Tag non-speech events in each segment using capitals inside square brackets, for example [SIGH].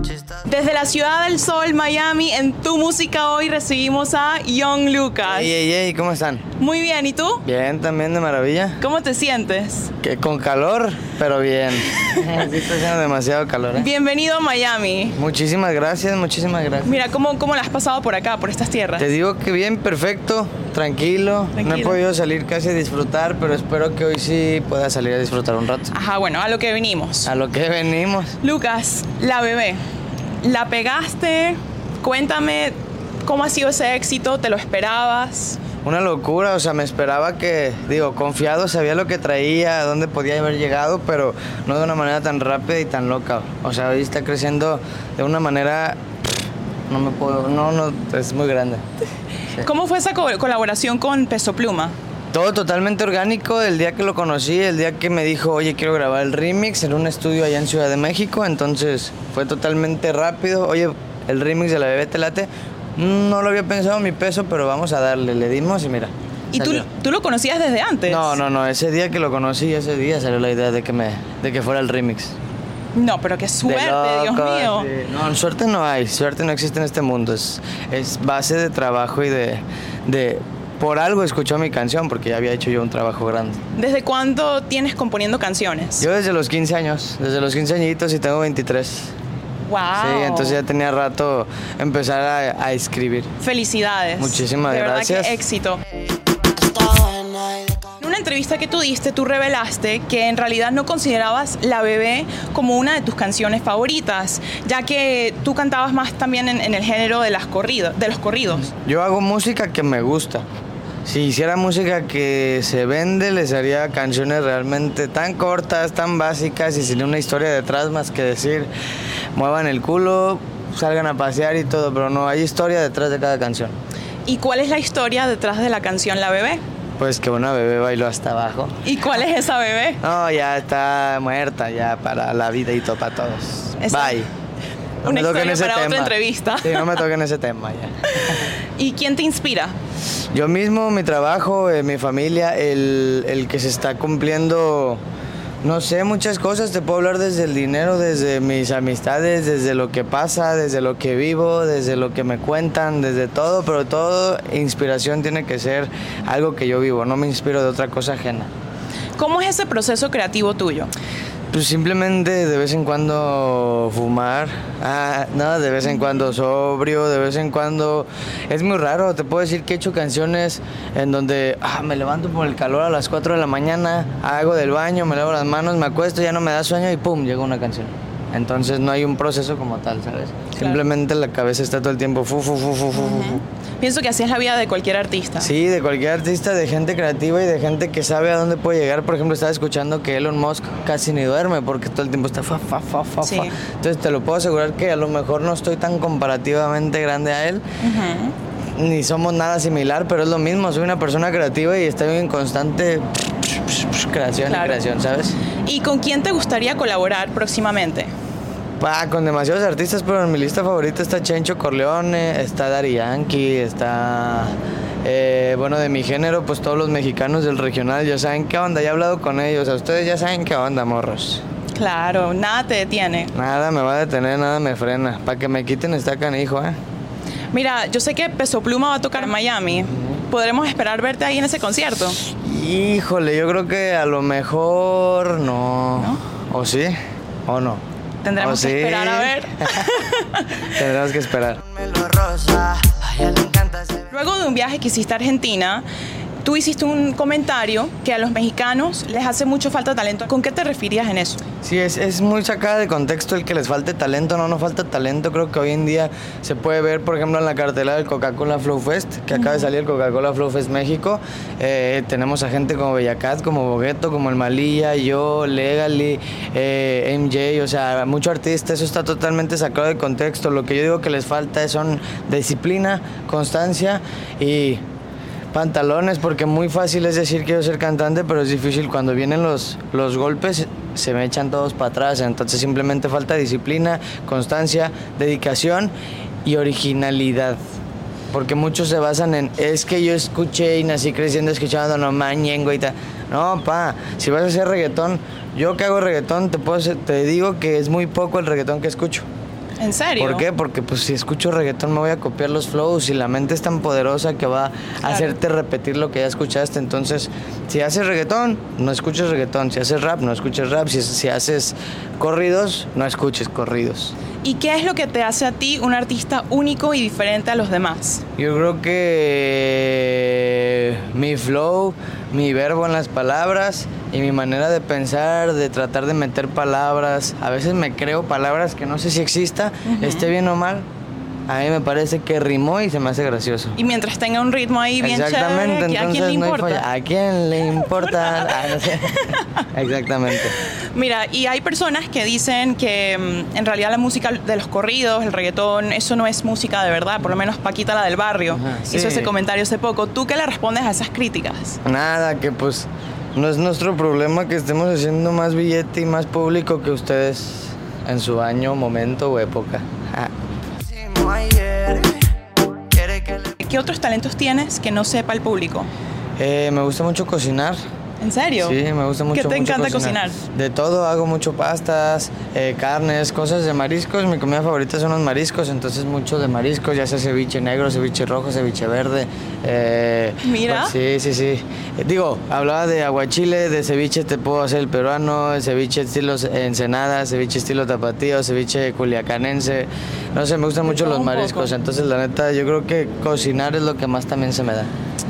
just Desde la ciudad del sol, Miami, en tu música hoy recibimos a Young Lucas. Ey, ey, ey, ¿cómo están? Muy bien, ¿y tú? Bien, también de maravilla. ¿Cómo te sientes? Que con calor, pero bien. [LAUGHS] sí, está haciendo demasiado calor, ¿eh? Bienvenido a Miami. Muchísimas gracias, muchísimas gracias. Mira, ¿cómo, ¿cómo la has pasado por acá, por estas tierras? Te digo que bien, perfecto, tranquilo. No he Tranquilo. podido salir casi a disfrutar, pero espero que hoy sí pueda salir a disfrutar un rato. Ajá, bueno, a lo que venimos. A lo que venimos. Lucas, la bebé, ¿la pegaste? Cuéntame cómo ha sido ese éxito, ¿te lo esperabas? Una locura, o sea, me esperaba que, digo, confiado, sabía lo que traía, a dónde podía haber llegado, pero no de una manera tan rápida y tan loca. O sea, hoy está creciendo de una manera, no me puedo, no, no, es muy grande. Sí. ¿Cómo fue esa co- colaboración con Peso Pluma? Todo totalmente orgánico, el día que lo conocí, el día que me dijo, oye, quiero grabar el remix en un estudio allá en Ciudad de México, entonces fue totalmente rápido, oye, el remix de la bebé te late, no lo había pensado mi peso, pero vamos a darle, le dimos y mira. ¿Y tú, tú lo conocías desde antes? No, no, no, ese día que lo conocí, ese día salió la idea de que, me, de que fuera el remix. No, pero qué suerte, Dios mío. sí. No, suerte no hay, suerte no existe en este mundo, es, es base de trabajo y de, de... Por algo escuchó mi canción, porque ya había hecho yo un trabajo grande. ¿Desde cuándo tienes componiendo canciones? Yo desde los 15 años, desde los 15 añitos y tengo 23. wow. Sí, entonces ya tenía rato empezar a, a escribir. Felicidades. Muchísimas de verdad gracias. que éxito. En una entrevista que tú diste, tú revelaste que en realidad no considerabas La Bebé como una de tus canciones favoritas, ya que tú cantabas más también en, en el género de, las corridas, de los corridos. Yo hago música que me gusta. Si hiciera música que se vende, les haría canciones realmente tan cortas, tan básicas y sin una historia detrás más que decir, muevan el culo, salgan a pasear y todo, pero no, hay historia detrás de cada canción. ¿Y cuál es la historia detrás de la canción La Bebé? Pues que una bebé bailó hasta abajo. ¿Y cuál es esa bebé? No, ya está muerta, ya para la vida y todo para todos. Esa- Bye. No Una historia para otra tema. entrevista. Sí, no me toquen ese tema ya. [LAUGHS] ¿Y quién te inspira? Yo mismo, mi trabajo, eh, mi familia, el, el que se está cumpliendo, no sé, muchas cosas. Te puedo hablar desde el dinero, desde mis amistades, desde lo que pasa, desde lo que vivo, desde lo que me cuentan, desde todo, pero todo inspiración tiene que ser algo que yo vivo. No me inspiro de otra cosa ajena. ¿Cómo es ese proceso creativo tuyo? Pues simplemente de vez en cuando fumar, ah, de vez en cuando sobrio, de vez en cuando... Es muy raro, te puedo decir que he hecho canciones en donde ah, me levanto por el calor a las 4 de la mañana, hago del baño, me lavo las manos, me acuesto, ya no me da sueño y pum, llega una canción. Entonces no hay un proceso como tal, ¿sabes? Simplemente la cabeza está todo el tiempo fu, fu, fu, fu, fu, fu, fu. Pienso que así es la vida de cualquier artista. Sí, de cualquier artista, de gente creativa y de gente que sabe a dónde puede llegar. Por ejemplo, estaba escuchando que Elon Musk casi ni duerme porque todo el tiempo está fa, fa, fa, fa, Sí. fa. Entonces te lo puedo asegurar que a lo mejor no estoy tan comparativamente grande a él, ni somos nada similar, pero es lo mismo. Soy una persona creativa y estoy en constante creación Claro. y creación, ¿sabes? ¿Y con quién te gustaría colaborar próximamente? Pa, con demasiados artistas, pero en mi lista favorita está Chencho Corleone, está Dari Yankee, está. eh, bueno, de mi género, pues todos los mexicanos del regional ya saben qué onda, ya he hablado con ellos, a ustedes ya saben qué onda, morros. Claro, nada te detiene. Nada me va a detener, nada me frena. Para que me quiten está canijo, ¿eh? Mira, yo sé que Peso Pluma va a tocar en Miami. ¿Podremos esperar verte ahí en ese concierto? Híjole, yo creo que a lo mejor no. ¿O sí? ¿O no? Tendremos ¿O que sí? esperar a ver. [LAUGHS] Tendremos que esperar. Luego de un viaje que hiciste a Argentina, tú hiciste un comentario que a los mexicanos les hace mucho falta talento. ¿Con qué te referías en eso? Sí, es, es muy sacada de contexto el que les falte talento, no, no falta talento. Creo que hoy en día se puede ver, por ejemplo, en la cartela del Coca-Cola Flow Fest, que acaba de salir el Coca-Cola Flow Fest México. Eh, tenemos a gente como Bellacat, como Bogueto, como El Malilla, yo, Legally, eh, MJ, o sea, mucho artista. Eso está totalmente sacado de contexto. Lo que yo digo que les falta son disciplina, constancia y pantalones, porque muy fácil es decir quiero ser cantante, pero es difícil cuando vienen los, los golpes, se me echan todos para atrás. Entonces simplemente falta disciplina, constancia, dedicación y originalidad. Porque muchos se basan en, es que yo escuché y nací creciendo escuchando no mañengo y tal. No, pa, si vas a hacer reggaetón, yo que hago reggaetón, te, puedo, te digo que es muy poco el reggaetón que escucho. ¿En serio? ¿Por qué? Porque pues si escucho reggaetón me voy a copiar los flows y la mente es tan poderosa que va a hacerte repetir lo que ya escuchaste. Entonces, si haces reggaetón, no escuches reggaetón. Si haces rap, no escuches rap. Si, si haces corridos, no escuches corridos. ¿Y qué es lo que te hace a ti un artista único y diferente a los demás? Yo creo que mi flow, mi verbo en las palabras y mi manera de pensar, de tratar de meter palabras. A veces me creo palabras que no sé si exista, esté bien o mal, a mí me parece que rimó y se me hace gracioso. Y mientras tenga un ritmo ahí bien Exactamente, chévere, ¿a quién le no importa? ¿A quién le [LAUGHS] importa? Ah. [LAUGHS] Exactamente. Mira, y hay personas que dicen que mm, en realidad la música de los corridos, el reggaetón, eso no es música de verdad, por lo menos Paquita la del barrio Ajá, hizo sí. ese comentario hace poco. ¿Tú qué le respondes a esas críticas? Nada, que pues no es nuestro problema que estemos haciendo más billete y más público que ustedes en su año, momento o época. ¿Qué otros talentos tienes que no sepa el público? Eh, me gusta mucho cocinar. ¿En serio? Sí, me gusta mucho. ¿Qué te mucho encanta cocinar? De todo, hago mucho pastas, eh, carnes, cosas de mariscos. Mi comida favorita son los mariscos, entonces mucho de mariscos, ya sea ceviche negro, ceviche rojo, ceviche verde. eh, Mira. pues, sí, sí, sí. Eh, digo, hablaba de aguachile, de ceviche te puedo hacer el peruano, el ceviche estilo ensenada, ceviche estilo tapatío, ceviche culiacanense. No sé, me gustan mucho los mariscos, entonces la neta yo creo que cocinar es lo que más también se me da.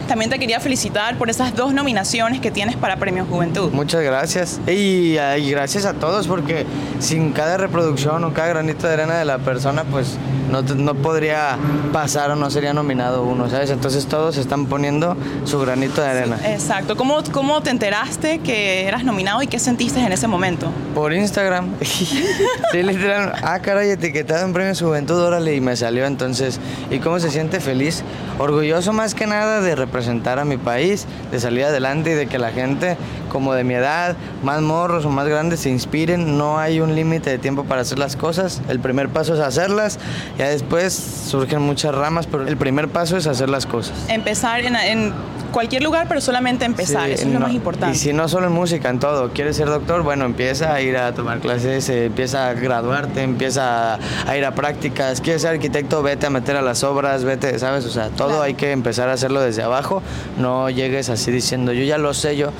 También te quería felicitar por esas dos nominaciones que tienes para Premio Juventud. Muchas gracias. Y, ah, y gracias a todos porque sin cada reproducción o cada granito de arena de la persona, pues no, no podría pasar o no sería nominado uno, ¿sabes? Entonces todos están poniendo su granito de arena. Exacto. ¿Cómo, ¿Cómo te enteraste que eras nominado y qué sentiste en ese momento? Por Instagram. [LAUGHS] sí, literal. Ah, caray, etiquetado en Premios Juventud, órale, y me salió entonces. ¿Y cómo se siente feliz? Orgulloso más que nada de representar a mi país, de salir adelante y de que la gente, como de mi edad, más morros o más grandes, se inspiren. No hay un límite de tiempo para hacer las cosas. El primer paso es hacerlas, ya después surgen muchas ramas, pero el primer paso es hacer las cosas. Empezar en, en cualquier lugar, pero solamente empezar. Sí, Eso es lo más importante. Y si no solo en música, en todo. ¿Quieres ser doctor? Bueno, empieza a ir a tomar clases, eh, empieza a graduarte, empieza a, a ir a prácticas. ¿Quieres ser arquitecto? Vete a meter a las obras, vete, ¿sabes? O sea, todo Claro. hay que empezar a hacerlo desde abajo. No llegues así diciendo, yo ya lo sé, yo.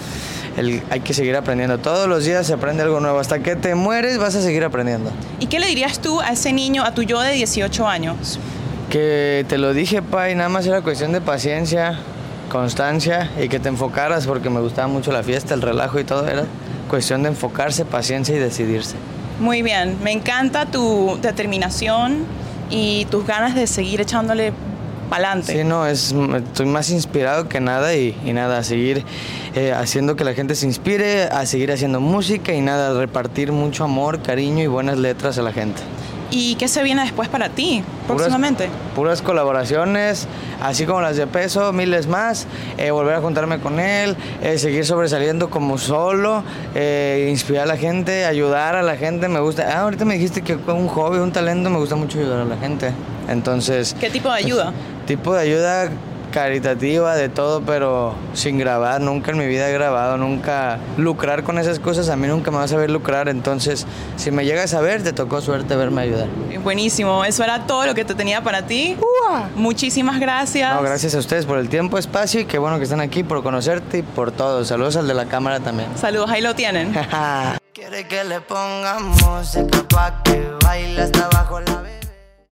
El- hay que seguir aprendiendo. Todos los días se aprende algo nuevo. Hasta que te mueres vas a seguir aprendiendo. ¿Y qué le dirías tú a ese niño, a tu yo de 18 años? Que te lo dije, pa, y nada más era cuestión de paciencia, constancia y que te enfocaras porque me gustaba mucho la fiesta, el relajo y todo. Era cuestión de enfocarse, paciencia y decidirse. Muy bien, me encanta tu determinación y tus ganas de seguir echándole Sí, no, es, estoy más inspirado que nada y, y nada, a seguir eh, haciendo que la gente se inspire, a seguir haciendo música y nada, a repartir mucho amor, cariño y buenas letras a la gente. ¿Y qué se viene después para ti, próximamente? Puras colaboraciones, así como las de peso, miles más, eh, volver a juntarme con él, eh, seguir sobresaliendo como solo, eh, inspirar a la gente, ayudar a la gente, me gusta. Ah, ahorita me dijiste que un hobby, un talento, me gusta mucho ayudar a la gente. Entonces... ¿Qué tipo de ayuda? Tipo de ayuda caritativa, de todo, pero sin grabar. Nunca en mi vida he grabado, nunca lucrar con esas cosas. A mí nunca me vas a ver lucrar. Entonces, si me llegas a ver, te tocó suerte verme ayudar. Buenísimo, eso era todo lo que te tenía para ti. Muchísimas gracias. No, gracias a ustedes por el tiempo, espacio y qué bueno que están aquí, por conocerte y por todo. Saludos al de la cámara también. Saludos, ahí lo tienen. [LAUGHS] Quiere que le pongamos música que baile hasta abajo la